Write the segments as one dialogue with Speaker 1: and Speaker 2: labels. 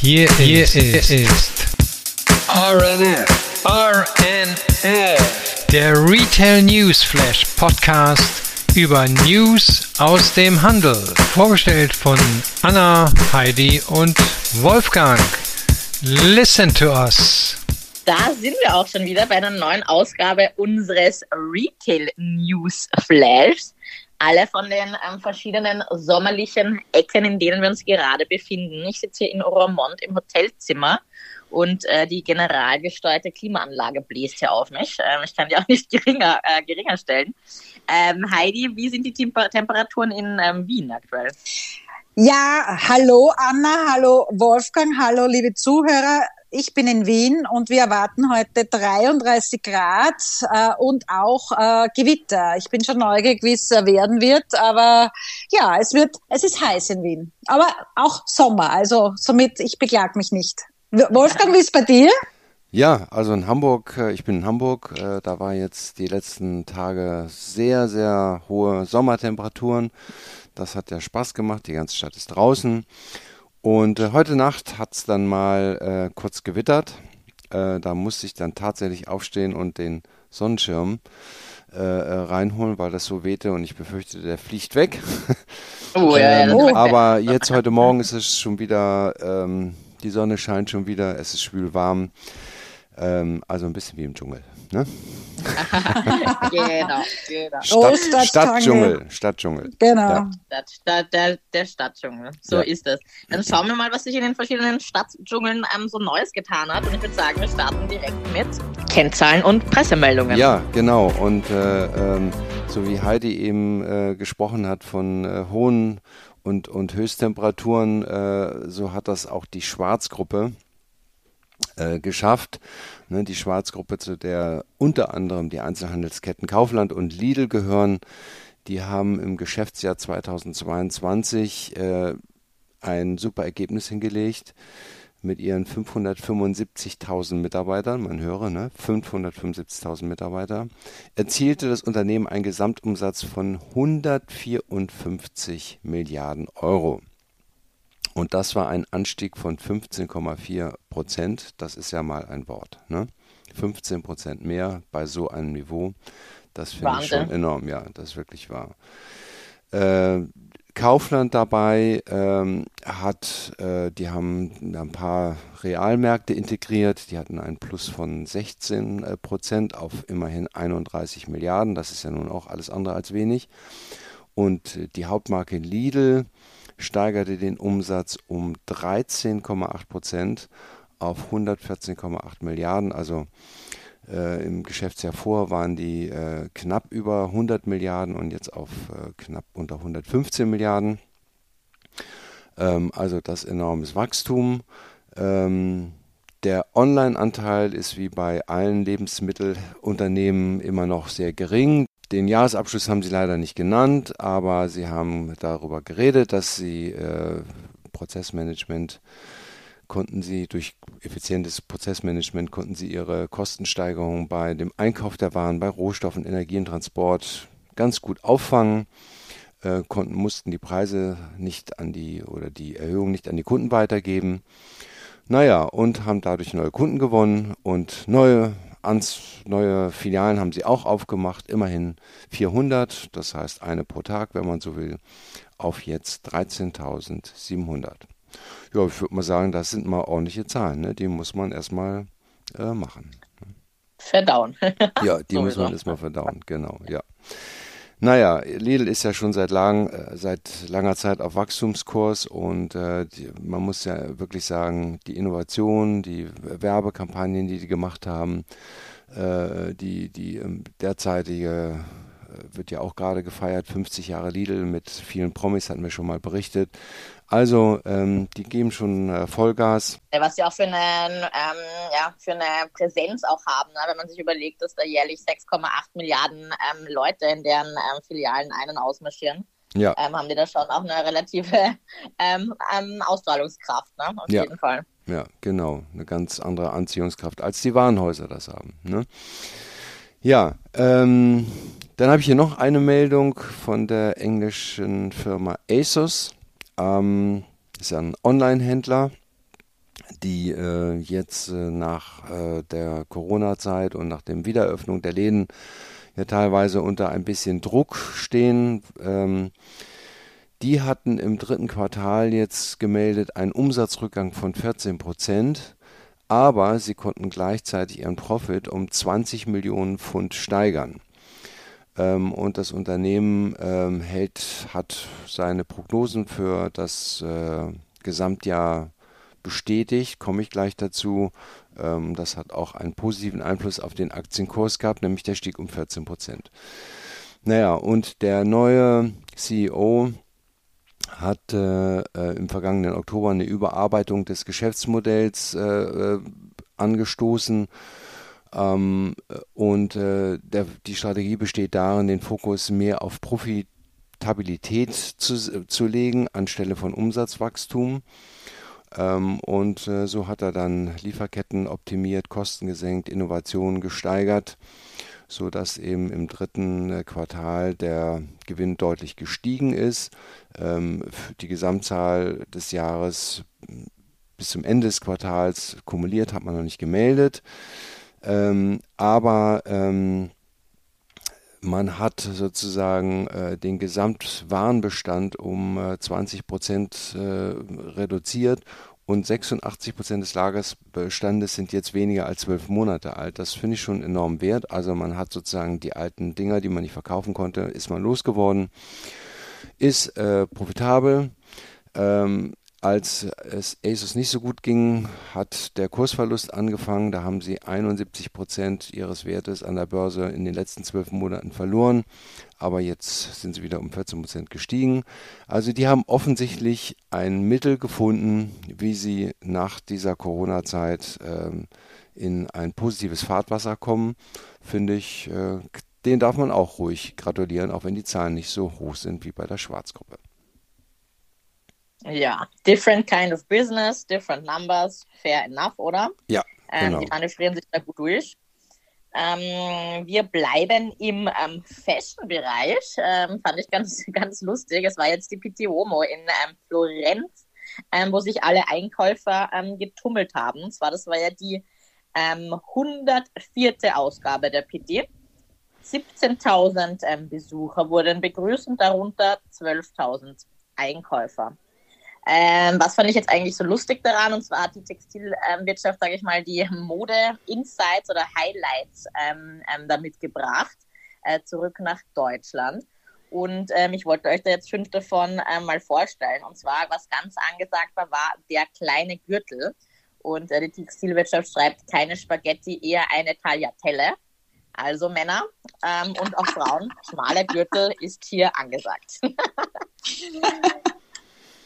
Speaker 1: Hier, hier ist, ist RNF, RNF, der Retail News Flash Podcast über News aus dem Handel. Vorgestellt von Anna, Heidi und Wolfgang. Listen to us.
Speaker 2: Da sind wir auch schon wieder bei einer neuen Ausgabe unseres Retail News Flash alle von den ähm, verschiedenen sommerlichen Ecken, in denen wir uns gerade befinden. Ich sitze hier in Oromont im Hotelzimmer und äh, die general gesteuerte Klimaanlage bläst hier auf mich. Ähm, ich kann die auch nicht geringer, äh, geringer stellen. Ähm, Heidi, wie sind die Temper Temperaturen in ähm, Wien aktuell?
Speaker 3: Ja, hallo Anna, hallo Wolfgang, hallo liebe Zuhörer. Ich bin in Wien und wir erwarten heute 33 Grad äh, und auch äh, Gewitter. Ich bin schon neugierig, wie es werden wird, aber ja, es wird, es ist heiß in Wien. Aber auch Sommer, also somit, ich beklag mich nicht. Wolfgang, wie ist bei dir?
Speaker 4: Ja, also in Hamburg, äh, ich bin in Hamburg, äh, da war jetzt die letzten Tage sehr, sehr hohe Sommertemperaturen. Das hat ja Spaß gemacht, die ganze Stadt ist draußen. Und äh, heute Nacht hat es dann mal äh, kurz gewittert. Äh, da musste ich dann tatsächlich aufstehen und den Sonnenschirm äh, äh, reinholen, weil das so wehte und ich befürchte, der fliegt weg. Oh, ja, ähm, ja, aber jetzt heute Morgen ist es schon wieder, ähm, die Sonne scheint schon wieder, es ist schwül warm. Ähm, also ein bisschen wie im Dschungel. Ne?
Speaker 2: genau, genau.
Speaker 4: Stadt, Stadtdschungel. Stadtdschungel.
Speaker 3: Genau. Ja.
Speaker 2: Stadt, Stadt, der, der Stadtdschungel. So ja. ist es. Dann schauen wir mal, was sich in den verschiedenen Stadtdschungeln ähm, so Neues getan hat. Und ich würde sagen, wir starten direkt mit Kennzahlen und Pressemeldungen.
Speaker 4: Ja, genau. Und äh, ähm, so wie Heidi eben äh, gesprochen hat von äh, hohen und, und Höchsttemperaturen, äh, so hat das auch die Schwarzgruppe äh, geschafft. Ne, die Schwarzgruppe, zu der unter anderem die Einzelhandelsketten Kaufland und Lidl gehören, die haben im Geschäftsjahr 2022 äh, ein super Ergebnis hingelegt mit ihren 575.000 Mitarbeitern, man höre, ne, 575.000 Mitarbeiter, erzielte das Unternehmen einen Gesamtumsatz von 154 Milliarden Euro. Und das war ein Anstieg von 15,4 Prozent. Das ist ja mal ein Wort. Ne? 15 Prozent mehr bei so einem Niveau. Das finde ich schon enorm. Ja, das ist wirklich wahr. Äh, Kaufland dabei ähm, hat, äh, die haben ein paar Realmärkte integriert, die hatten einen Plus von 16 äh, Prozent auf immerhin 31 Milliarden, das ist ja nun auch alles andere als wenig. Und äh, die Hauptmarke Lidl steigerte den Umsatz um 13,8 Prozent auf 114,8 Milliarden. Also äh, im Geschäftsjahr vor waren die äh, knapp über 100 Milliarden und jetzt auf äh, knapp unter 115 Milliarden. Ähm, also das enormes Wachstum. Ähm, der Online-Anteil ist wie bei allen Lebensmittelunternehmen immer noch sehr gering. Den Jahresabschluss haben sie leider nicht genannt, aber sie haben darüber geredet, dass sie äh, Prozessmanagement konnten sie durch effizientes Prozessmanagement konnten sie ihre Kostensteigerungen bei dem Einkauf der Waren, bei Rohstoffen, Energie und Transport ganz gut auffangen, äh, konnten, mussten die Preise nicht an die oder die Erhöhung nicht an die Kunden weitergeben. Naja, und haben dadurch neue Kunden gewonnen und neue ans, neue Filialen haben sie auch aufgemacht, immerhin 400, das heißt eine pro Tag, wenn man so will, auf jetzt 13.700. Ja, ich würde mal sagen, das sind mal ordentliche Zahlen, ne? die muss man erstmal äh, machen.
Speaker 2: Verdauen.
Speaker 4: ja, die muss man erstmal verdauen, genau, ja. Naja, Lidl ist ja schon seit, lang, äh, seit langer Zeit auf Wachstumskurs und äh, die, man muss ja wirklich sagen, die Innovation, die Werbekampagnen, die die gemacht haben, äh, die, die ähm, derzeitige wird ja auch gerade gefeiert, 50 Jahre Lidl mit vielen Promis, hatten wir schon mal berichtet. Also ähm, die geben schon äh, Vollgas.
Speaker 2: Was sie auch für eine, ähm, ja, für eine Präsenz auch haben, ne? wenn man sich überlegt, dass da jährlich 6,8 Milliarden ähm, Leute in deren ähm, Filialen ein- und ausmarschieren. Ja. Ähm, haben die da schon auch eine relative ähm, Ausstrahlungskraft, ne? auf ja. jeden Fall.
Speaker 4: Ja, genau. Eine ganz andere Anziehungskraft, als die Warenhäuser das haben. Ne? Ja, ähm, dann habe ich hier noch eine Meldung von der englischen Firma ASOS ähm, ist ja ein Online-Händler. die äh, jetzt äh, nach äh, der Corona-Zeit und nach der Wiedereröffnung der Läden ja teilweise unter ein bisschen Druck stehen. Ähm, die hatten im dritten Quartal jetzt gemeldet einen Umsatzrückgang von 14 Prozent, aber sie konnten gleichzeitig ihren Profit um 20 Millionen Pfund steigern. Ähm, und das Unternehmen ähm, hält, hat seine Prognosen für das äh, Gesamtjahr bestätigt, komme ich gleich dazu. Ähm, das hat auch einen positiven Einfluss auf den Aktienkurs gehabt, nämlich der stieg um 14 Prozent. Naja, und der neue CEO hat äh, äh, im vergangenen Oktober eine Überarbeitung des Geschäftsmodells äh, äh angestoßen. Ähm, und äh, der, die Strategie besteht darin, den Fokus mehr auf Profitabilität zu, zu legen, anstelle von Umsatzwachstum. Ähm, und äh, so hat er dann Lieferketten optimiert, Kosten gesenkt, Innovationen gesteigert, so dass eben im dritten äh, Quartal der Gewinn deutlich gestiegen ist. Ähm, die Gesamtzahl des Jahres bis zum Ende des Quartals kumuliert hat man noch nicht gemeldet. Ähm, aber ähm, man hat sozusagen äh, den Gesamtwarenbestand um äh, 20 Prozent äh, reduziert und 86 Prozent des Lagersbestandes sind jetzt weniger als zwölf Monate alt. Das finde ich schon enorm wert. Also man hat sozusagen die alten Dinger, die man nicht verkaufen konnte, ist man losgeworden, ist äh, profitabel. Ähm, als es ASUS nicht so gut ging, hat der Kursverlust angefangen. Da haben sie 71 Prozent ihres Wertes an der Börse in den letzten zwölf Monaten verloren. Aber jetzt sind sie wieder um 14 Prozent gestiegen. Also die haben offensichtlich ein Mittel gefunden, wie sie nach dieser Corona-Zeit ähm, in ein positives Fahrtwasser kommen. Finde ich, äh, den darf man auch ruhig gratulieren, auch wenn die Zahlen nicht so hoch sind wie bei der Schwarzgruppe.
Speaker 2: Ja, different kind of business, different numbers, fair enough, oder?
Speaker 4: Ja. Ähm, genau.
Speaker 2: Die manövrieren sich da gut durch. Ähm, wir bleiben im ähm, Fashion-Bereich. Ähm, fand ich ganz, ganz lustig. Es war jetzt die Pitti Uomo in ähm, Florenz, ähm, wo sich alle Einkäufer ähm, getummelt haben. Zwar, das war ja die 104. Ausgabe der Pitti. 17.000 Besucher wurden begrüßt und darunter 12.000 Einkäufer. Ähm, was fand ich jetzt eigentlich so lustig daran? Und zwar hat die Textilwirtschaft, sage ich mal, die Mode-Insights oder Highlights ähm, ähm, damit gebracht, äh, zurück nach Deutschland. Und ähm, ich wollte euch da jetzt fünf davon ähm, mal vorstellen. Und zwar, was ganz angesagt war, war der kleine Gürtel. Und äh, die Textilwirtschaft schreibt keine Spaghetti, eher eine Tagliatelle. Also Männer ähm, und auch Frauen, schmaler Gürtel ist hier angesagt.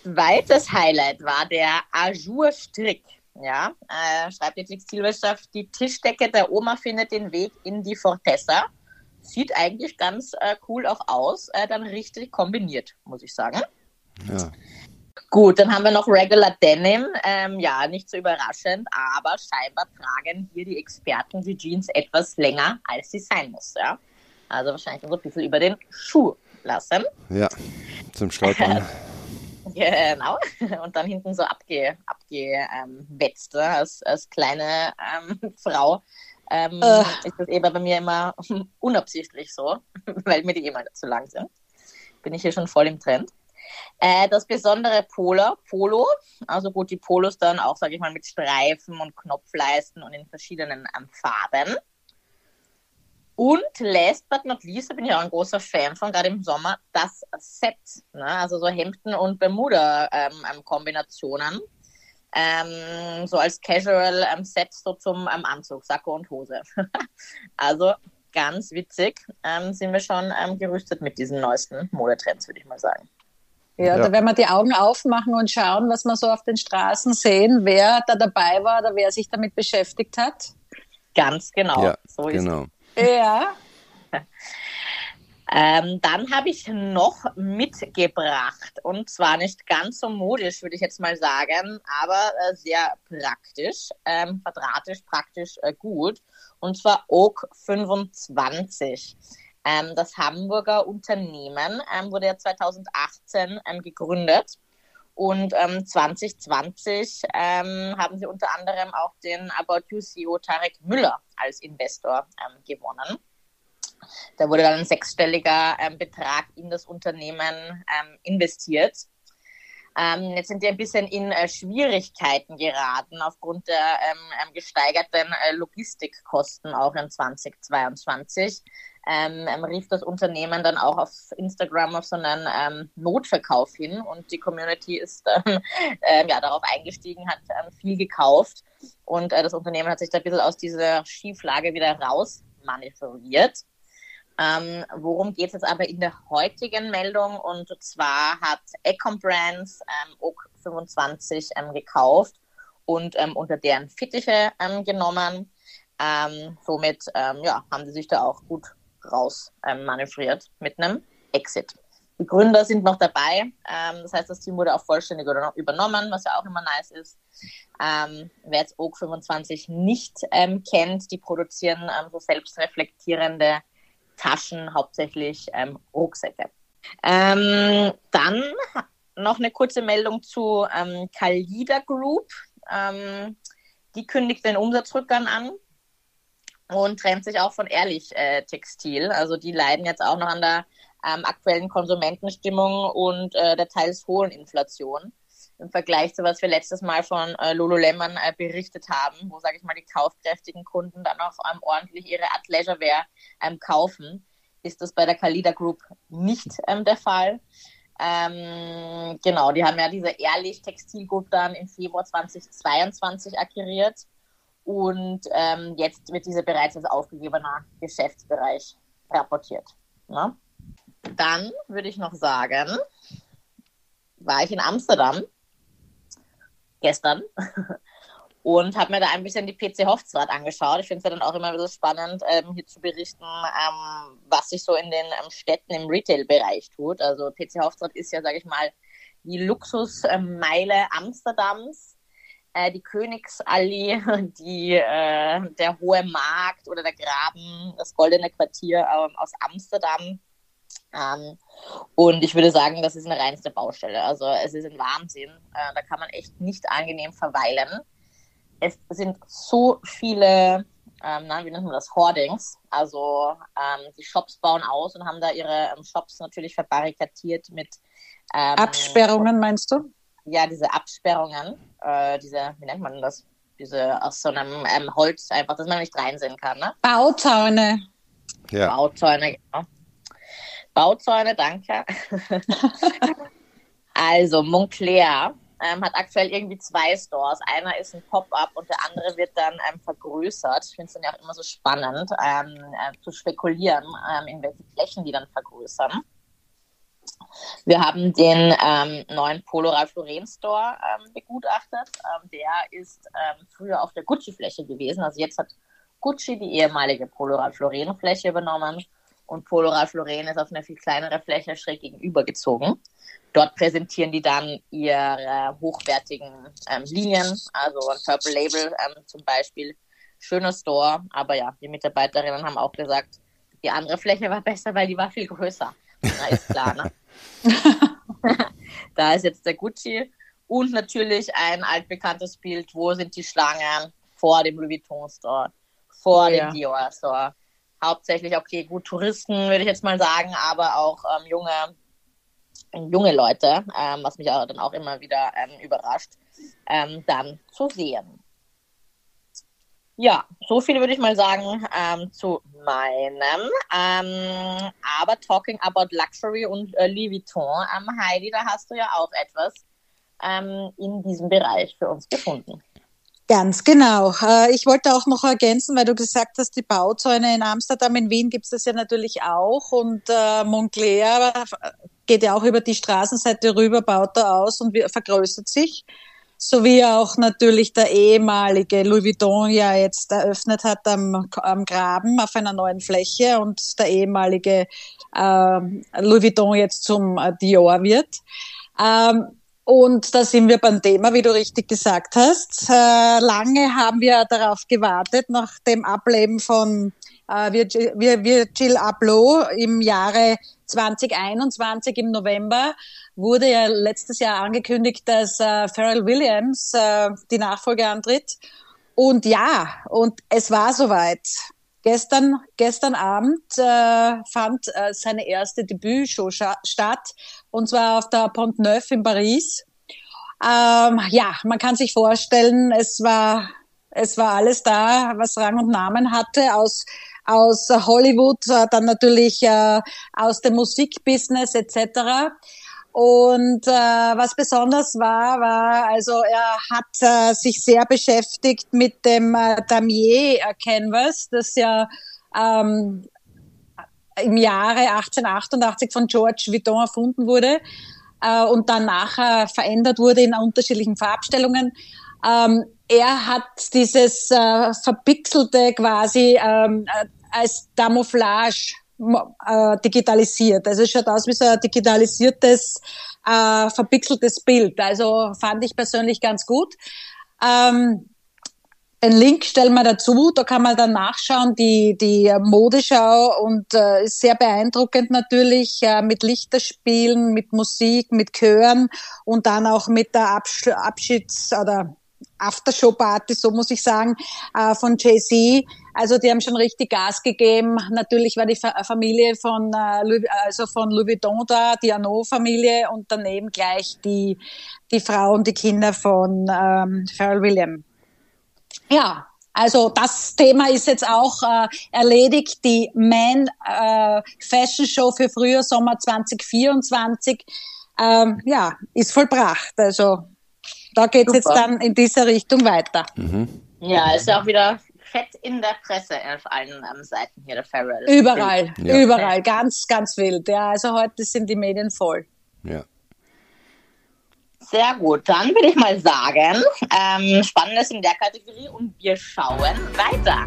Speaker 2: Zweites Highlight war der Azur-Strick. Ja, äh, schreibt die Textilwirtschaft, die Tischdecke der Oma findet den Weg in die Fortessa. Sieht eigentlich ganz äh, cool auch aus, äh, dann richtig kombiniert, muss ich sagen.
Speaker 4: Ja.
Speaker 2: Gut, dann haben wir noch Regular Denim. Ähm, ja, nicht so überraschend, aber scheinbar tragen hier die Experten die Jeans etwas länger, als sie sein muss. Ja? Also wahrscheinlich so ein bisschen über den Schuh lassen.
Speaker 4: Ja, zum Stolpern.
Speaker 2: Genau. Und dann hinten so abge, abgewetzt. Ne? Als, als kleine ähm, Frau ähm, uh. ist das eben bei mir immer unabsichtlich so, weil mir die immer zu lang sind. Bin ich hier schon voll im Trend. Äh, das besondere Polo, Polo, also gut, die Polos dann auch, sage ich mal, mit Streifen und Knopfleisten und in verschiedenen ähm, Farben. Und last but not least, da bin ich auch ein großer Fan von, gerade im Sommer, das Set. Ne? Also so Hemden und Bermuda-Kombinationen. Ähm, ähm, so als Casual-Set ähm, so zum ähm, Anzug, Sakko und Hose. also ganz witzig. Ähm, sind wir schon ähm, gerüstet mit diesen neuesten Modetrends, würde ich mal sagen.
Speaker 3: Ja, ja, da werden wir die Augen aufmachen und schauen, was wir so auf den Straßen sehen, wer da dabei war oder wer sich damit beschäftigt hat.
Speaker 2: Ganz genau.
Speaker 4: Ja, so genau.
Speaker 3: Ja.
Speaker 2: Ähm, dann habe ich noch mitgebracht und zwar nicht ganz so modisch, würde ich jetzt mal sagen, aber äh, sehr praktisch, ähm, quadratisch, praktisch äh, gut. Und zwar Oak 25. Ähm, das Hamburger Unternehmen ähm, wurde ja 2018 ähm, gegründet Und ähm, 2020 ähm, haben sie unter anderem auch den About You CEO Tarek Müller als Investor ähm, gewonnen. Da wurde dann ein sechsstelliger ähm, Betrag in das Unternehmen ähm, investiert. Ähm, jetzt sind die ein bisschen in äh, Schwierigkeiten geraten aufgrund der ähm, ähm gesteigerten äh, Logistikkosten auch in 2022. Ähm, ähm, rief das Unternehmen dann auch auf Instagram auf so einen ähm, Notverkauf hin und die Community ist äh, ja, darauf eingestiegen, hat viel gekauft und äh, das Unternehmen hat sich da ein bisschen aus dieser Schieflage wieder raus manövriert. Ähm, worum geht es jetzt aber in der heutigen Meldung? Und zwar hat Ecom Brands ähm, OG 25 ähm, gekauft und ähm, unter deren Fittiche ähm, genommen. Ähm, somit ja, haben sie sich da auch gut raus manövriert mit einem Exit. Die Gründer sind noch dabei. das heißt, das Team wurde auch vollständig übernommen, was ja auch immer nice ist. wer jetzt OG 25 nicht kennt, die produzieren so selbstreflektierende Taschen, hauptsächlich ähm, Rucksäcke. Ähm, dann noch eine kurze Meldung zu ähm, Kalida Group. Ähm, die kündigt den Umsatzrückgang an und trennt sich auch von Ehrlich äh, Textil. Also die leiden jetzt auch noch an der ähm, aktuellen Konsumentenstimmung und äh, der teils hohen Inflation im Vergleich zu was wir letztes Mal von äh, Lululemon äh, berichtet haben, wo, sage ich mal, die kaufkräftigen Kunden dann auch ähm, ordentlich ihre Athleisure-Wear ähm, kaufen, ist das bei der Kalida Group nicht ähm, der Fall. Ähm, genau, die haben ja diese Ehrlich Textil dann im Februar 2022 akquiriert und ähm, jetzt wird diese bereits als aufgegebener Geschäftsbereich rapportiert. Ne? Dann würde ich noch sagen, war ich in Amsterdam gestern und habe mir da ein bisschen die PC Hofzwart angeschaut. Ich finde es ja dann auch immer wieder spannend, ähm, hier zu berichten, ähm, was sich so in den ähm, Städten im Retail-Bereich tut. Also PC Hofzwart ist ja, sage ich mal, die Luxusmeile Amsterdams, äh, die Königsallee, die, äh, der Hohe Markt oder der Graben, das Goldene Quartier äh, aus Amsterdam. Ähm, und ich würde sagen, das ist eine reinste Baustelle. Also es ist ein Wahnsinn. Äh, da kann man echt nicht angenehm verweilen. Es sind so viele, ähm, na, wie nennt man das, Hoardings. Also ähm, die Shops bauen aus und haben da ihre ähm, Shops natürlich verbarrikadiert mit
Speaker 3: ähm, Absperrungen, meinst du?
Speaker 2: Ja, diese Absperrungen, äh, diese, wie nennt man das? Diese aus so einem ähm, Holz einfach, dass man nicht reinsehen kann. Ne?
Speaker 3: Bauzäune.
Speaker 2: Ja. Bauzäune, genau. Bauzäune, danke. also, Montclair ähm, hat aktuell irgendwie zwei Stores. Einer ist ein Pop-up und der andere wird dann ähm, vergrößert. Ich finde es dann ja auch immer so spannend, ähm, äh, zu spekulieren, ähm, in welche Flächen die dann vergrößern. Wir haben den ähm, neuen Polo Ralph Lauren Store ähm, begutachtet. der ist früher auf der Gucci-Fläche gewesen. Also jetzt hat Gucci die ehemalige Polo Ralph Lauren Fläche übernommen und Polo Ralph Lauren ist auf eine viel kleinere Fläche schräg gegenüber gezogen. Dort präsentieren die dann ihre hochwertigen ähm, Linien, also ein Purple Label ähm, zum Beispiel. Schöner Store, aber ja, die Mitarbeiterinnen haben auch gesagt, die andere Fläche war besser, weil die war viel größer. Na, ist klar, ne? da ist jetzt der Gucci und natürlich ein altbekanntes Bild, wo sind die Schlangen vor dem Louis Vuitton Store, vor oh, dem ja. Dior Store hauptsächlich, okay, gut, Touristen würde ich jetzt mal sagen, aber auch ähm, junge, junge Leute, ähm, was mich auch dann auch immer wieder ähm, überrascht, ähm, dann zu sehen. Ja, so viel würde ich mal sagen ähm, zu meinem. Ähm, aber talking about Luxury und äh, Louis Vuitton, Heidi, da hast du ja auch etwas in diesem Bereich für uns gefunden.
Speaker 3: Ganz genau. Äh, ich wollte auch noch ergänzen, weil du gesagt hast, die Bauzäune in Amsterdam, in Wien gibt es das ja natürlich auch und äh, Montclair geht ja auch über die Straßenseite rüber, baut da aus und vergrößert sich. So wie auch natürlich der ehemalige Louis Vuitton ja jetzt eröffnet hat am, am Graben auf einer neuen Fläche und der ehemalige äh, Louis Vuitton jetzt zum äh, Dior wird. Ähm, und da sind wir beim Thema, wie du richtig gesagt hast. Äh, lange haben wir darauf gewartet, nach dem Ableben von äh, Virgil Abloh im Jahre 2021 im November wurde ja letztes Jahr angekündigt, dass äh, Pharrell Williams die Nachfolge antritt. Und ja, und es war soweit. Gestern, gestern Abend äh, fand äh, seine erste Debütshow statt, und zwar auf der Pont Neuf in Paris. Ähm, ja, man kann sich vorstellen, es war, es war alles da, was Rang und Namen hatte, aus, aus Hollywood, äh, dann natürlich äh, aus dem Musikbusiness etc. Und äh, was besonders war, war, also er hat äh, sich sehr beschäftigt mit dem äh, Damier Canvas, das ja ähm, im Jahre 1888 von George Vuitton erfunden wurde äh, und dann nachher verändert wurde in unterschiedlichen Farbstellungen. Ähm, er hat dieses äh, verpixelte quasi ähm, äh, als Camouflage äh, digitalisiert. Also es schaut aus wie so ein digitalisiertes, äh, verpixeltes Bild. Also fand ich persönlich ganz gut. Ähm, einen Link stellen wir dazu, da kann man dann nachschauen, die, die Modeschau und äh, ist sehr beeindruckend natürlich, äh, mit Lichterspielen, mit Musik, mit Chören und dann auch mit der Absch Abschieds- oder Aftershow-Party, so muss ich sagen, äh, von Jay-Z. Also die haben schon richtig Gas gegeben. Natürlich war die Familie von, äh, also von Louis Vuitton da, die Arnaud-Familie und daneben gleich die, die Frau und die Kinder von ähm, Pharrell Williams. Ja, also das Thema ist jetzt auch äh, erledigt. Die Man äh, Fashion Show für Frühjahr Sommer 2024 ähm, ja, ist vollbracht. Also da geht es jetzt dann in diese Richtung weiter.
Speaker 2: Mhm. Ja, ist ja auch wieder fett in der Presse auf allen ähm, Seiten hier, der Farrell.
Speaker 3: Überall, ja. überall, ganz, ganz wild. Ja, also heute sind die Medien voll.
Speaker 4: Ja.
Speaker 2: Sehr gut, dann würde ich mal sagen, ähm, Spannendes in der Kategorie und wir schauen weiter.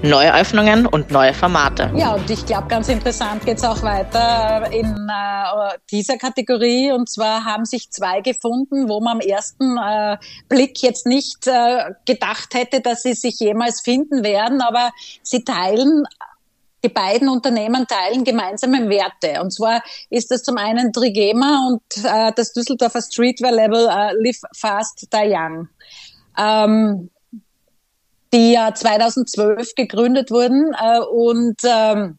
Speaker 2: Neue Öffnungen und neue Formate.
Speaker 3: Ja, und ich glaube, ganz interessant geht es auch weiter in äh, dieser Kategorie. Und zwar haben sich zwei gefunden, wo man am ersten äh, Blick jetzt nicht äh, gedacht hätte, dass sie sich jemals finden werden, aber sie teilen die beiden Unternehmen teilen gemeinsame Werte. Und zwar ist das zum einen Trigema und äh, das Düsseldorfer Streetwear-Label äh, Live Fast Die Young. Ähm, die ja 2012 gegründet wurden äh, und ähm,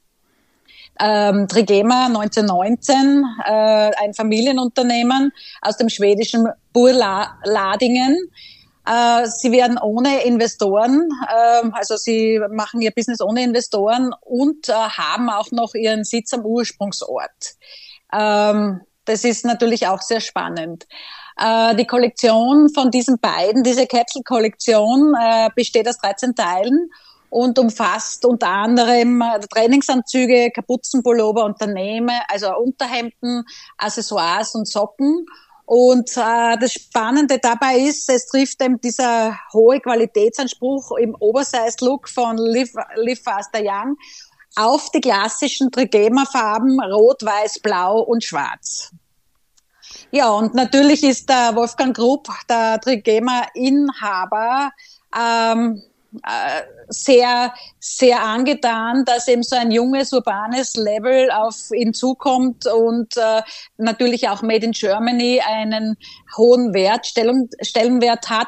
Speaker 3: ähm, Trigema 1919, äh, ein Familienunternehmen aus dem schwedischen Burladingen. Äh, sie werden ohne Investoren, äh, also sie machen ihr Business ohne Investoren und äh, haben auch noch ihren Sitz am Ursprungsort. Ähm, das ist natürlich auch sehr spannend. Äh, die Kollektion von diesen beiden, diese Capsule-Kollektion, besteht aus 13 Teilen und umfasst unter anderem Trainingsanzüge, Kapuzenpullover, Unternehmen, also Unterhemden, Accessoires und Socken. Und äh, das Spannende dabei ist, es trifft eben dieser hohe Qualitätsanspruch im Oversize-Look von Live, Live Faster Young auf die klassischen Trigema-Farben Rot, Weiß, Blau und Schwarz. Ja, und natürlich ist der Wolfgang Grupp, der Trigema-Inhaber, ähm, äh, sehr, sehr angetan, dass eben so ein junges, urbanes Level auf ihn zukommt und äh, natürlich auch Made in Germany einen hohen Wert, Stellung, Stellenwert hat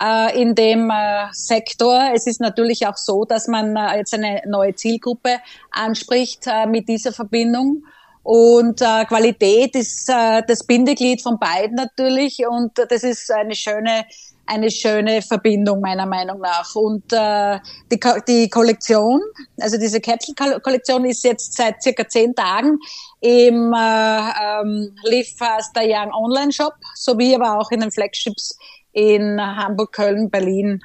Speaker 3: äh, in dem äh, Sektor. Es ist natürlich auch so, dass man äh, jetzt eine neue Zielgruppe anspricht äh, mit dieser Verbindung. Und äh, Qualität ist äh, das Bindeglied von beiden natürlich und das ist eine schöne eine schöne Verbindung meiner Meinung nach. Und äh, die, die Kollektion, also diese Capsule-Kollektion ist jetzt seit circa zehn Tagen im äh, ähm, Live Faster Young Online-Shop, sowie aber auch in den Flagships in Hamburg, Köln, Berlin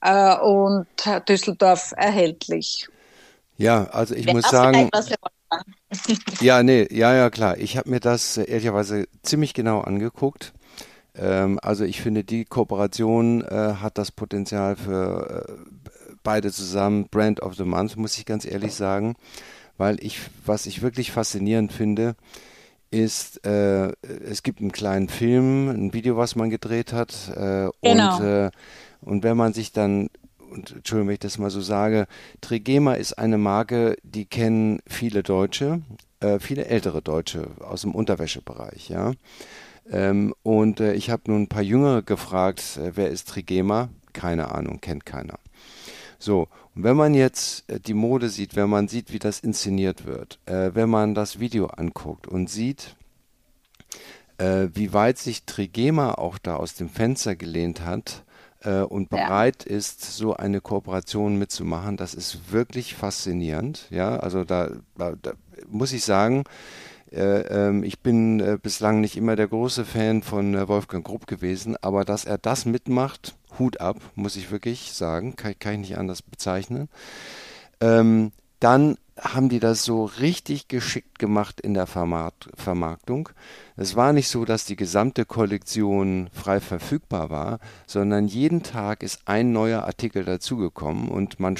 Speaker 3: äh, und Düsseldorf erhältlich.
Speaker 4: Ja, also ich Wer muss sagen. ja, nee, ja, ja, klar. Ich habe mir das äh, ehrlicherweise ziemlich genau angeguckt. Ähm, also ich finde, die Kooperation äh, hat das Potenzial für äh, beide zusammen Brand of the Month, muss ich ganz ehrlich sagen. Weil ich, was ich wirklich faszinierend finde, ist, äh, es gibt einen kleinen Film, ein Video, was man gedreht hat. Äh, genau. und, äh, und wenn man sich dann und Entschuldigung, wenn ich das mal so sage, Trigema ist eine Marke, die kennen viele Deutsche, äh, viele ältere Deutsche aus dem Unterwäschebereich, ja. Ähm, und äh, ich habe nun ein paar Jüngere gefragt, äh, wer ist Trigema? Keine Ahnung, kennt keiner. So, und wenn man jetzt äh, die Mode sieht, wenn man sieht, wie das inszeniert wird, äh, wenn man das Video anguckt und sieht, äh, wie weit sich Trigema auch da aus dem Fenster gelehnt hat äh, und bereit ja. ist, so eine Kooperation mitzumachen, das ist wirklich faszinierend. Ja, also da, da, da muss ich sagen, ich bin äh, bislang nicht immer der große Fan von äh, Wolfgang Grupp gewesen, aber dass er das mitmacht, Hut ab, muss ich wirklich sagen, kann, kann ich nicht anders bezeichnen. Ähm, dann haben die das so richtig geschickt gemacht in der Vermarkt Vermarktung. Es war nicht so, dass die gesamte Kollektion frei verfügbar war, sondern jeden Tag ist ein neuer Artikel dazugekommen und man,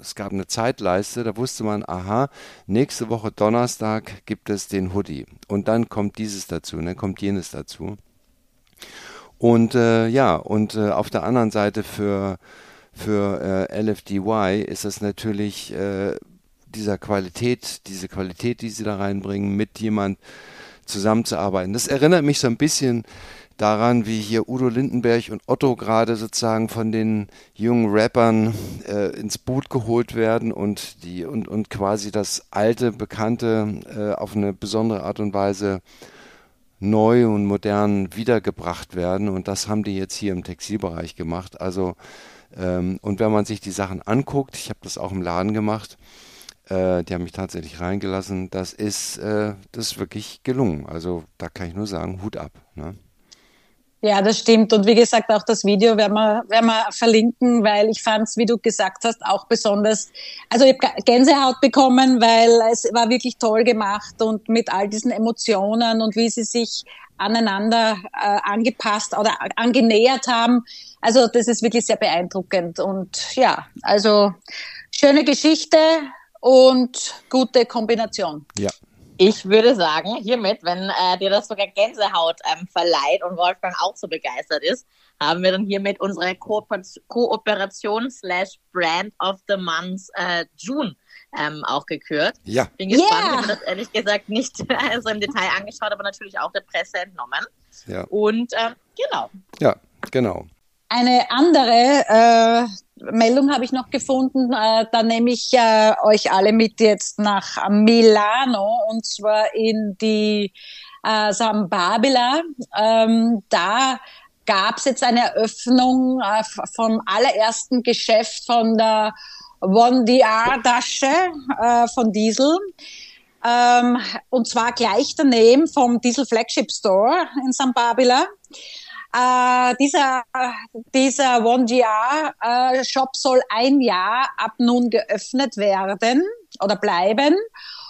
Speaker 4: es gab eine Zeitleiste, da wusste man, aha, nächste Woche Donnerstag gibt es den Hoodie und dann kommt dieses dazu, dann kommt jenes dazu. Und äh, ja, und äh, auf der anderen Seite für, für äh, LFDY ist es natürlich äh, dieser Qualität, diese Qualität, die sie da reinbringen, mit jemand zusammenzuarbeiten. Das erinnert mich so ein bisschen daran, wie hier Udo Lindenberg und Otto gerade sozusagen von den jungen Rappern äh, ins Boot geholt werden und die und, und quasi das alte, bekannte äh, auf eine besondere Art und Weise neu und modern wiedergebracht werden. Und das haben die jetzt hier im Textilbereich gemacht. Also ähm, und wenn man sich die Sachen anguckt, ich habe das auch im Laden gemacht, äh, die haben mich tatsächlich reingelassen. Das ist, äh, das ist wirklich gelungen. Also da kann ich nur sagen, Hut ab. Ne?
Speaker 3: Ja, das stimmt. Und wie gesagt, auch das Video werden wir, werden wir verlinken, weil ich fand es, wie du gesagt hast, auch besonders, also ich habe Gänsehaut bekommen, weil es war wirklich toll gemacht und mit all diesen Emotionen und wie sie sich aneinander äh, angepasst oder angenähert haben. Also das ist wirklich sehr beeindruckend. Und ja, also schöne Geschichte, und gute Kombination.
Speaker 4: Ja.
Speaker 2: Ich würde sagen, hiermit, wenn äh, dir das sogar Gänsehaut ähm, verleiht und Wolfgang auch so begeistert ist, haben wir dann hiermit unsere Kooperation slash Brand of the Month äh, June ähm, auch gekürt.
Speaker 4: Ja.
Speaker 2: Bin gespannt, yeah. ich habe das ehrlich gesagt nicht äh, so im Detail angeschaut, aber natürlich auch der Presse entnommen.
Speaker 4: Ja.
Speaker 2: Und äh, genau.
Speaker 4: Ja, genau.
Speaker 3: Eine andere äh, Meldung habe ich noch gefunden, äh, da nehme ich äh, euch alle mit jetzt nach Milano und zwar in die äh, San Babila. Ähm, da gab es jetzt eine Eröffnung äh, vom allerersten Geschäft von der One DR Tasche äh, von Diesel. Ähm, und zwar gleich daneben vom Diesel Flagship Store in San Babila. Äh, dieser, dieser One-GR-Shop äh, soll ein Jahr ab nun geöffnet werden oder bleiben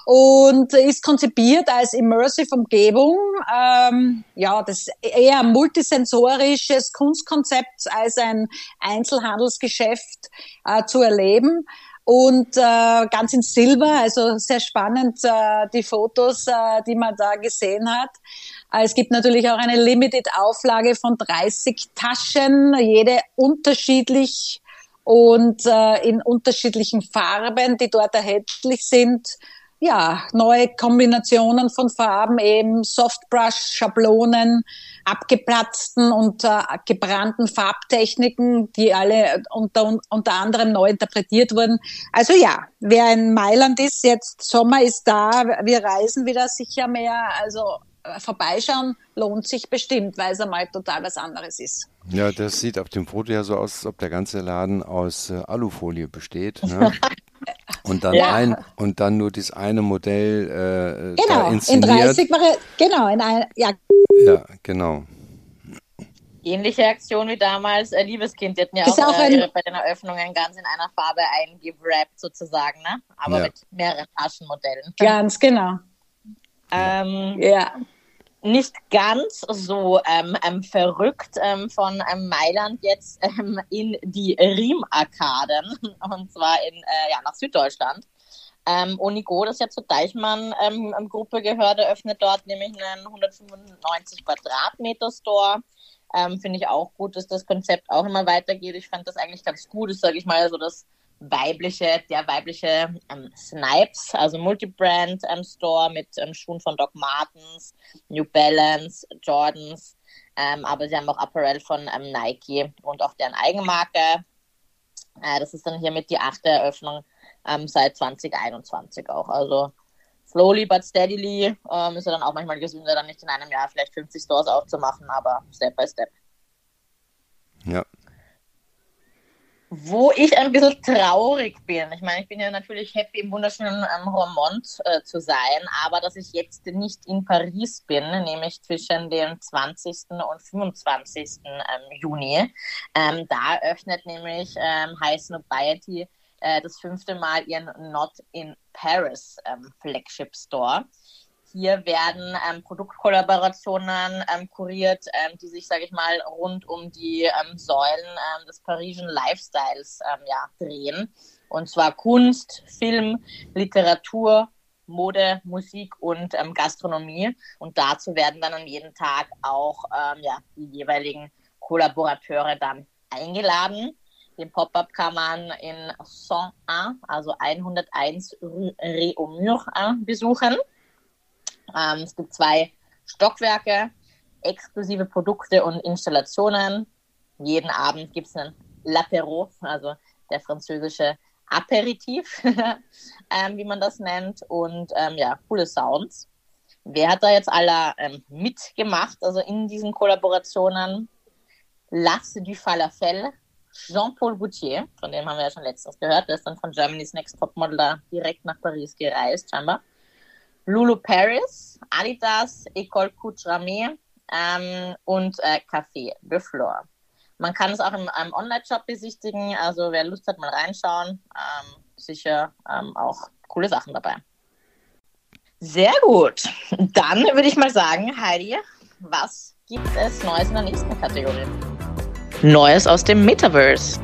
Speaker 3: und ist konzipiert als immersive Umgebung. Ähm, ja, das eher multisensorisches Kunstkonzept als ein Einzelhandelsgeschäft äh, zu erleben und äh, ganz in Silber, also sehr spannend äh, die Fotos, äh, die man da gesehen hat. Es gibt natürlich auch eine Limited-Auflage von 30 Taschen, jede unterschiedlich und äh, in unterschiedlichen Farben, die dort erhältlich sind. Ja, neue Kombinationen von Farben, eben Softbrush, Schablonen, abgeplatzten und äh, gebrannten Farbtechniken, die alle unter, unter anderem neu interpretiert wurden. Also ja, wer in Mailand ist, jetzt Sommer ist da, wir reisen wieder sicher mehr. Also vorbeischauen lohnt sich bestimmt, weil es einmal total was anderes ist.
Speaker 4: Ja, das sieht auf dem Foto ja so aus, als ob der ganze Laden aus äh, Alufolie besteht. Ne? und dann ja. ein und dann nur dieses eine Modell
Speaker 3: äh, genau, in 30 war genau in ein, ja.
Speaker 4: Ja, genau.
Speaker 2: Ähnliche Aktion wie damals äh, Liebeskind, die hatten ja auch, auch äh, ihre, bei den Eröffnungen ganz in einer Farbe eingerappt sozusagen, ne? aber ja. mit mehreren Taschenmodellen.
Speaker 3: Ganz genau.
Speaker 2: Ähm, ja nicht ganz so ähm, ähm, verrückt ähm, von ähm, Mailand jetzt ähm, in die Riem-Arkaden und zwar in, äh, ja, nach Süddeutschland. Ähm, Onigo, das ja zur Deichmann-Gruppe gehört, eröffnet dort nämlich einen 195 Quadratmeter Store Ähm, Finde ich auch gut, dass das Konzept auch immer weitergeht. Ich fand das eigentlich ganz gut, ist, sage ich mal, so das weibliche, der weibliche ähm, Snipes, also Multibrand ähm, Store mit ähm, Schuhen von Doc Martens, New Balance, Jordans, ähm, aber sie haben auch Apparel von ähm, Nike und auch deren Eigenmarke. Äh, das ist dann hiermit die achte Eröffnung ähm, seit 2021 auch. Also slowly but steadily ähm, ist ja dann auch manchmal gesünder, dann nicht in einem Jahr vielleicht 50 Stores aufzumachen, aber Step by Step.
Speaker 4: Ja,
Speaker 2: wo ich ein bisschen traurig bin. Ich meine, ich bin ja natürlich happy, im wunderschönen ähm, Romont äh, zu sein, aber dass ich jetzt nicht in Paris bin, nämlich zwischen dem 20. und 25. Ähm, Juni. Ähm, da öffnet nämlich ähm, High Snobiety äh, das fünfte Mal ihren Not in Paris ähm, Flagship Store. Hier werden ähm, Produktkollaborationen ähm, kuriert, ähm, die sich, sage ich mal, rund um die ähm, Säulen ähm, des Parisian Lifestyles ähm, ja, drehen. Und zwar Kunst, Film, Literatur, Mode, Musik und Gastronomie. Und dazu werden dann an jedem Tag auch ja, die jeweiligen Kollaborateure dann eingeladen. Den Pop-up kann man in 101, also 101 Rue Réaumur, äh, besuchen. Ähm, es gibt zwei Stockwerke, exklusive Produkte und Installationen. Jeden Abend gibt es einen L'apéro, also der französische Aperitif, ähm, wie man das nennt. Und ähm, ja, coole Sounds. Wer hat da jetzt alle ähm, mitgemacht, also in diesen Kollaborationen? Lasse du Falafel, Jean-Paul Gaultier, von dem haben wir ja schon letztens gehört, der ist dann von Germany's Next Topmodel da direkt nach Paris gereist, scheinbar. Lulu Paris, Adidas, Ecole Ramée ähm, und äh, Café de Flore. Man kann es auch im, im Online-Shop besichtigen, also wer Lust hat, mal reinschauen. Ähm, sicher ähm, auch coole Sachen dabei. Sehr gut. Dann würde ich mal sagen, Heidi, was gibt es Neues in der nächsten Kategorie? Neues aus dem Metaverse.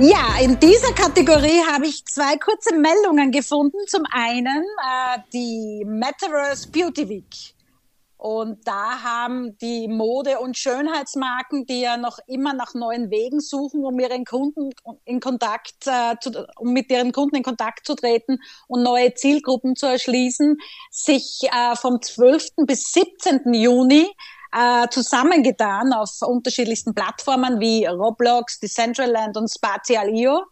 Speaker 3: Ja, in dieser Kategorie habe ich zwei kurze Meldungen gefunden. Zum einen äh, die Metaverse Beauty Week. Und da haben die Mode- und Schönheitsmarken, die ja noch immer nach neuen Wegen suchen, um ihren Kunden in Kontakt, äh, zu, um mit ihren Kunden in Kontakt zu treten und neue Zielgruppen zu erschließen, sich äh, vom 12. bis 17. Juni äh, zusammengetan auf unterschiedlichsten Plattformen wie Roblox, Decentraland und Spatial.io.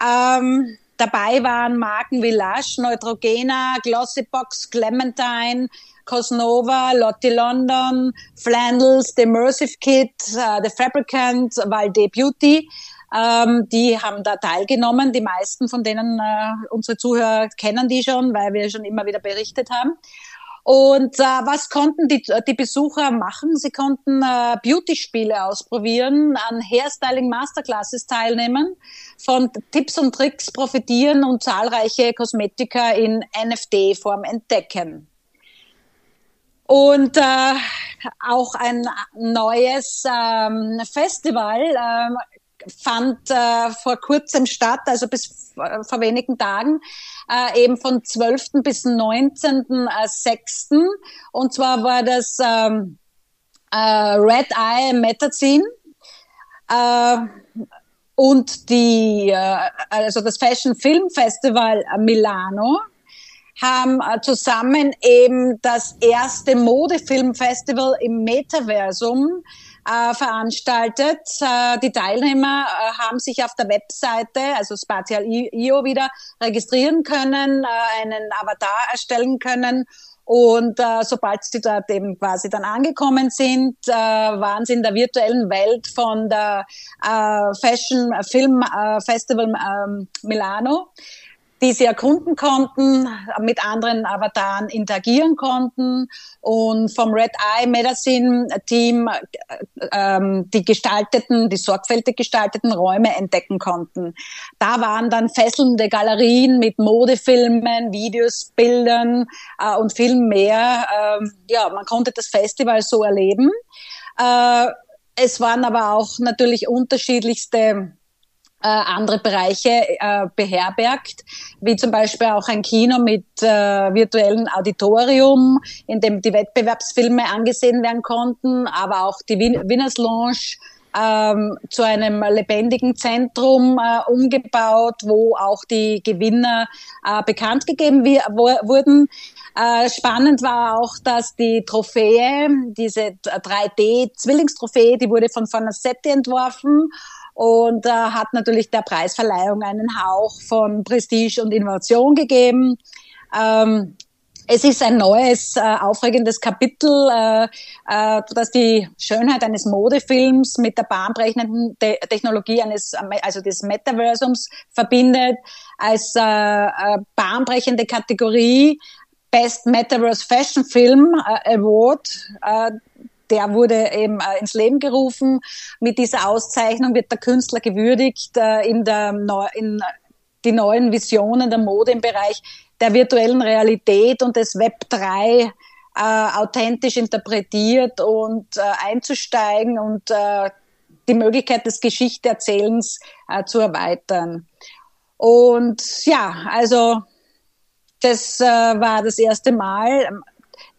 Speaker 3: Ähm, dabei waren Marken wie Lush, Neutrogena, Glossybox, Clementine, Cosnova, Lotte London, Flandels, The Immersive Kit, uh, The Fabricant, Valde Beauty. Ähm, die haben da teilgenommen. Die meisten von denen, äh, unsere Zuhörer kennen die schon, weil wir schon immer wieder berichtet haben. Und äh, was konnten die, die Besucher machen? Sie konnten äh, Beauty-Spiele ausprobieren, an Hairstyling Masterclasses teilnehmen, von Tipps und Tricks profitieren und zahlreiche Kosmetika in NFT-Form entdecken. Und äh, auch ein neues ähm, Festival ähm, fand äh, vor kurzem statt, also bis äh, vor wenigen Tagen, äh, eben von 12. bis 19.06. Äh, Und zwar war das ähm, äh, Red Eye Metazin. Äh, und die, äh, also das Fashion Film Festival Milano haben äh, zusammen eben das erste Modefilmfestival im Metaversum äh, veranstaltet. Äh, die Teilnehmer äh, haben sich auf der Webseite, also Spatial.io wieder registrieren können, äh, einen Avatar erstellen können und äh, sobald sie dort eben quasi dann angekommen sind, äh, waren sie in der virtuellen Welt von der äh, Fashion Film äh, Festival äh, Milano die sie erkunden konnten, mit anderen Avataren interagieren konnten und vom Red Eye Medicine Team ähm, die gestalteten, die sorgfältig gestalteten Räume entdecken konnten. Da waren dann fesselnde Galerien mit Modefilmen, Videos, Bildern äh, und viel mehr. Ähm, ja, man konnte das Festival so erleben. Äh, es waren aber auch natürlich unterschiedlichste äh, andere Bereiche äh, beherbergt, wie zum Beispiel auch ein Kino mit äh, virtuellen Auditorium, in dem die Wettbewerbsfilme angesehen werden konnten, aber auch die Win Winners Lounge ähm, zu einem lebendigen Zentrum äh, umgebaut, wo auch die Gewinner äh, bekannt gegeben wurden. Äh, spannend war auch, dass die Trophäe, diese 3D-Zwillingstrophäe, die wurde von Fornasetti entworfen und äh, hat natürlich der Preisverleihung einen Hauch von Prestige und Innovation gegeben. Ähm, es ist ein neues, äh, aufregendes Kapitel, äh, äh, das die Schönheit eines Modefilms mit der bahnbrechenden Te Technologie eines, also des Metaversums verbindet, als äh, äh, bahnbrechende Kategorie Best Metaverse Fashion Film äh, Award. Der wurde eben äh, ins Leben gerufen. Mit dieser Auszeichnung wird der Künstler gewürdigt äh, in, der, in die neuen Visionen der Mode im Bereich der virtuellen Realität und des Web 3 äh, authentisch interpretiert und äh, einzusteigen und äh, die Möglichkeit des Geschichterzählens äh, zu erweitern. Und ja, also das äh, war das erste Mal.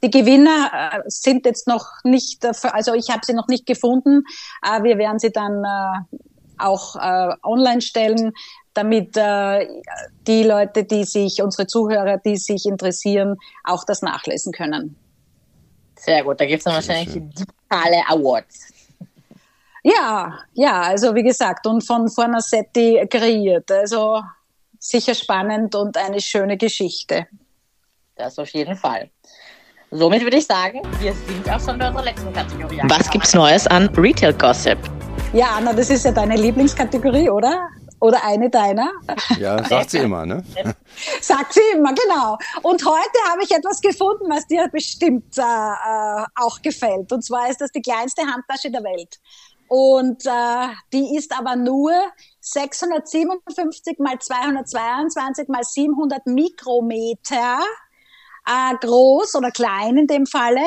Speaker 3: Die Gewinner äh, sind jetzt noch nicht, also ich habe sie noch nicht gefunden. Äh, wir werden sie dann äh, auch online stellen, damit die Leute, die sich, unsere Zuhörer, die sich interessieren, auch das nachlesen können.
Speaker 2: Sehr gut, da gibt es dann wahrscheinlich digitale Awards.
Speaker 3: Ja, ja, also wie gesagt, und von Fornasetti kreiert. Also sicher spannend und eine schöne Geschichte.
Speaker 2: Das auf jeden Fall. Somit würde ich sagen, wir sind auch schon bei unserer letzten Kategorie.
Speaker 5: Was gibt's Neues an Retail Gossip?
Speaker 3: Ja, Anna, das ist ja deine Lieblingskategorie, oder? Oder eine deiner?
Speaker 4: Ja, sagt sie immer, ne?
Speaker 3: sagt sie immer, genau. Und heute habe ich etwas gefunden, was dir bestimmt äh, äh, auch gefällt. Und zwar ist das die kleinste Handtasche der Welt. Und äh, die ist aber nur 657 mal 222 mal 700 Mikrometer äh, groß oder klein in dem Falle.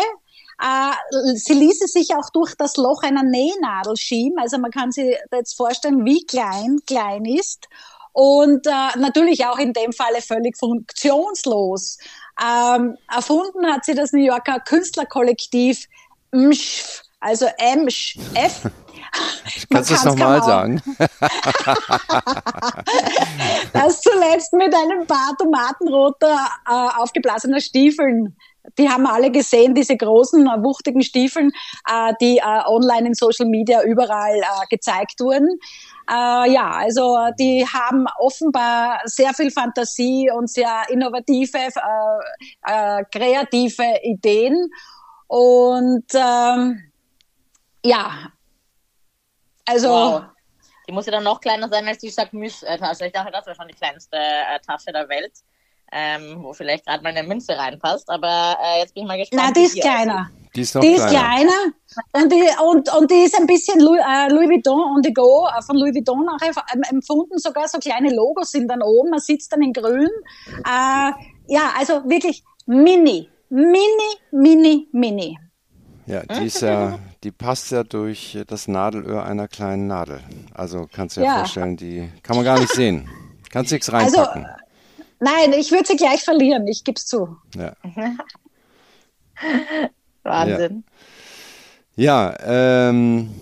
Speaker 3: Äh, sie ließe sich auch durch das Loch einer Nähnadel schieben. Also man kann sich jetzt vorstellen, wie klein klein ist. Und äh, natürlich auch in dem Falle völlig funktionslos. Ähm, erfunden hat sie das New Yorker Künstlerkollektiv MSF, also MSF.
Speaker 4: Kannst du es nochmal sagen?
Speaker 3: das zuletzt mit einem paar tomatenroter, äh, aufgeblasener Stiefeln. Die haben alle gesehen, diese großen, äh, wuchtigen Stiefeln, äh, die äh, online in Social Media überall äh, gezeigt wurden. Äh, ja, also die haben offenbar sehr viel Fantasie und sehr innovative, kreative Ideen. Und ähm, ja, also. Wow.
Speaker 2: Die muss ja dann noch kleiner sein als die Jacquemus-Tasche. Ich dachte, das wäre schon die kleinste äh, Tasche der Welt, ähm, wo vielleicht gerade mal eine Münze reinpasst. Aber äh, jetzt bin ich mal gespannt.
Speaker 3: Na, die ist kleiner.
Speaker 4: Die ist, noch
Speaker 3: die ist kleiner. Und die, und, und die ist ein bisschen Louis, äh, Louis Vuitton und die Go äh, von Louis Vuitton nachher empfunden. Sogar so kleine Logos sind dann oben. Man sitzt dann in grün. Äh, ja, also wirklich mini. Mini, mini, mini.
Speaker 4: Ja, die ist ja, die passt ja durch das Nadelöhr einer kleinen Nadel. Also kannst du dir ja. vorstellen, die kann man gar nicht sehen. Kannst nichts also, reinpacken. Also,
Speaker 3: nein, ich würde sie gleich verlieren, ich gebe es zu.
Speaker 4: Ja.
Speaker 2: Wahnsinn.
Speaker 4: Ja, ja ähm,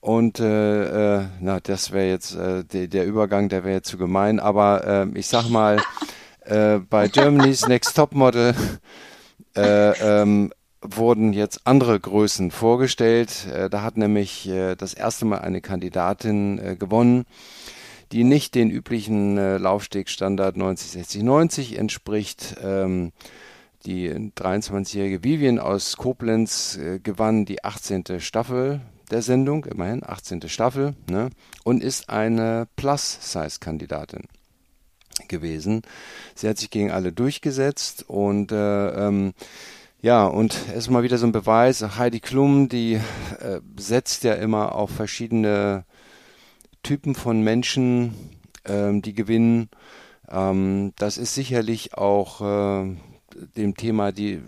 Speaker 4: und äh, äh, na, das wäre jetzt äh, de, der Übergang, der wäre jetzt zu gemein, aber äh, ich sag mal, äh, bei Germany's Next Top Model äh, ähm, wurden jetzt andere Größen vorgestellt. Äh, da hat nämlich äh, das erste Mal eine Kandidatin äh, gewonnen, die nicht den üblichen Laufstegstandard 90-60-90 entspricht. Ähm, die 23-jährige Vivian aus Koblenz gewann die 18. Staffel der Sendung, immerhin 18. Staffel, ne, und ist eine Plus-Size-Kandidatin gewesen. Sie hat sich gegen alle durchgesetzt und äh, ähm, ja, und es ist mal wieder so ein Beweis, Heidi Klum, die äh, setzt ja immer auf verschiedene Typen von Menschen, ähm, die gewinnen. Ähm, das ist sicherlich auch äh, dem Thema, die,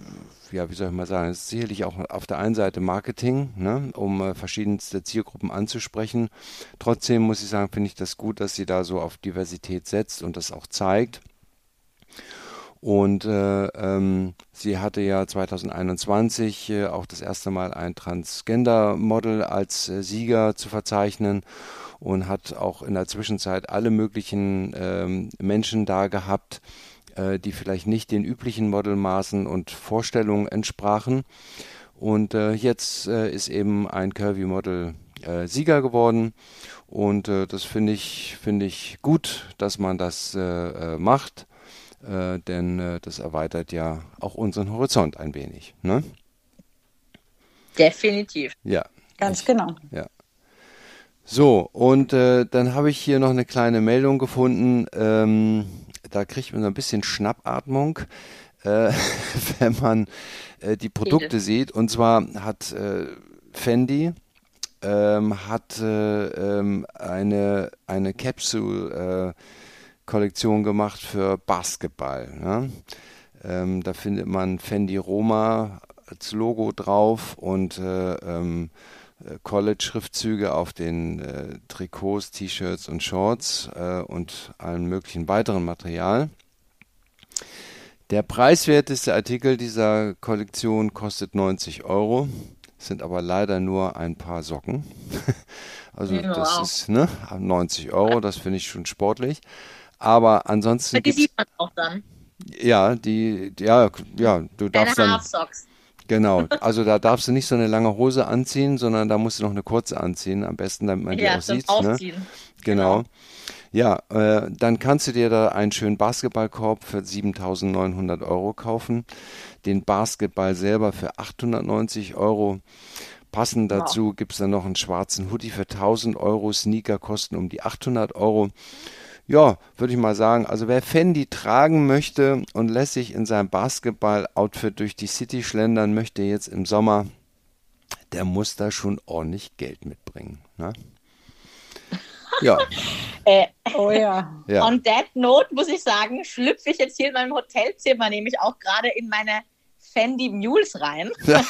Speaker 4: ja, wie soll ich mal sagen, ist sicherlich auch auf der einen Seite Marketing, ne, um äh, verschiedenste Zielgruppen anzusprechen. Trotzdem muss ich sagen, finde ich das gut, dass sie da so auf Diversität setzt und das auch zeigt. Und äh, ähm, sie hatte ja 2021 äh, auch das erste Mal ein Transgender-Model als äh, Sieger zu verzeichnen und hat auch in der Zwischenzeit alle möglichen ähm, Menschen da gehabt, äh, die vielleicht nicht den üblichen Modelmaßen und Vorstellungen entsprachen. Und äh, jetzt äh, ist eben ein Curvy-Model Sieger geworden. Und das finde ich, finde ich gut, dass man das äh, denn das erweitert ja auch unseren Horizont ein wenig. Ne?
Speaker 2: Definitiv.
Speaker 4: Ja.
Speaker 3: Ganz ich, genau.
Speaker 4: Ja. So, und äh, dann habe ich hier noch eine kleine Meldung gefunden. Ähm, da kriegt man so ein bisschen Schnappatmung, äh, wenn man äh, die Produkte sieht. Und zwar hat äh, Fendi ähm, hat äh, ähm, eine, eine Capsule-Kollektion gemacht für Basketball. Ne? Ähm, da findet man Fendi Roma als Logo drauf und äh, ähm, äh, College-Schriftzüge auf den äh, Trikots, T-Shirts und Shorts äh, und allen möglichen weiteren Material. Der preiswerteste Artikel dieser Kollektion kostet 90 Euro, sind aber leider nur ein paar Socken. also ja, das ist ne, 90 Euro, das finde ich schon sportlich. Aber ansonsten.
Speaker 2: Die sieht man auch dann.
Speaker 4: Ja, die, ja, ja, du darfst dann. Genau, also da darfst du nicht so eine lange Hose anziehen, sondern da musst du noch eine kurze anziehen, am besten, damit man ja, die auch sieht. Ne? Genau. genau. Ja, äh, dann kannst du dir da einen schönen Basketballkorb für 7.900 Euro kaufen, den Basketball selber für 890 Euro. Passend dazu wow. gibt es dann noch einen schwarzen Hoodie für 1000 Euro, Sneaker kosten um die 800 Euro ja, würde ich mal sagen, also wer Fendi tragen möchte und lässt sich in seinem Basketball-Outfit durch die City schlendern möchte jetzt im Sommer, der muss da schon ordentlich Geld mitbringen. Ne? Ja.
Speaker 2: äh, oh ja. ja. On that note muss ich sagen, schlüpfe ich jetzt hier in meinem Hotelzimmer, nämlich auch gerade in meine Fendi Mules rein. wir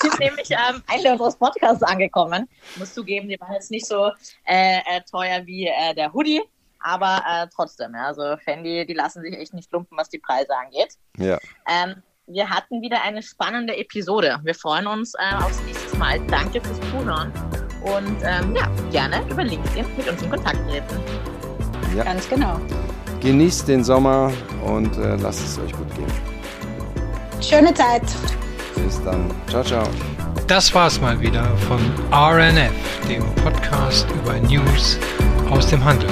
Speaker 2: sind nämlich am ähm, Ende unseres Podcasts angekommen. Ich muss zugeben, die waren jetzt nicht so äh, äh, teuer wie äh, der Hoodie, aber äh, trotzdem, ja, also Fendi, die lassen sich echt nicht lumpen, was die Preise angeht.
Speaker 4: Ja.
Speaker 2: Ähm, wir hatten wieder eine spannende Episode. Wir freuen uns äh, aufs nächste Mal. Danke fürs Zuhören und ähm, ja, gerne über LinkedIn mit uns in Kontakt treten.
Speaker 3: Ja. Ganz genau.
Speaker 4: Genießt den Sommer und äh, lasst es euch gut gehen.
Speaker 3: Schöne Zeit.
Speaker 4: Bis dann. Ciao, ciao.
Speaker 1: Das war's mal wieder von RNF, dem Podcast über News aus dem Handel.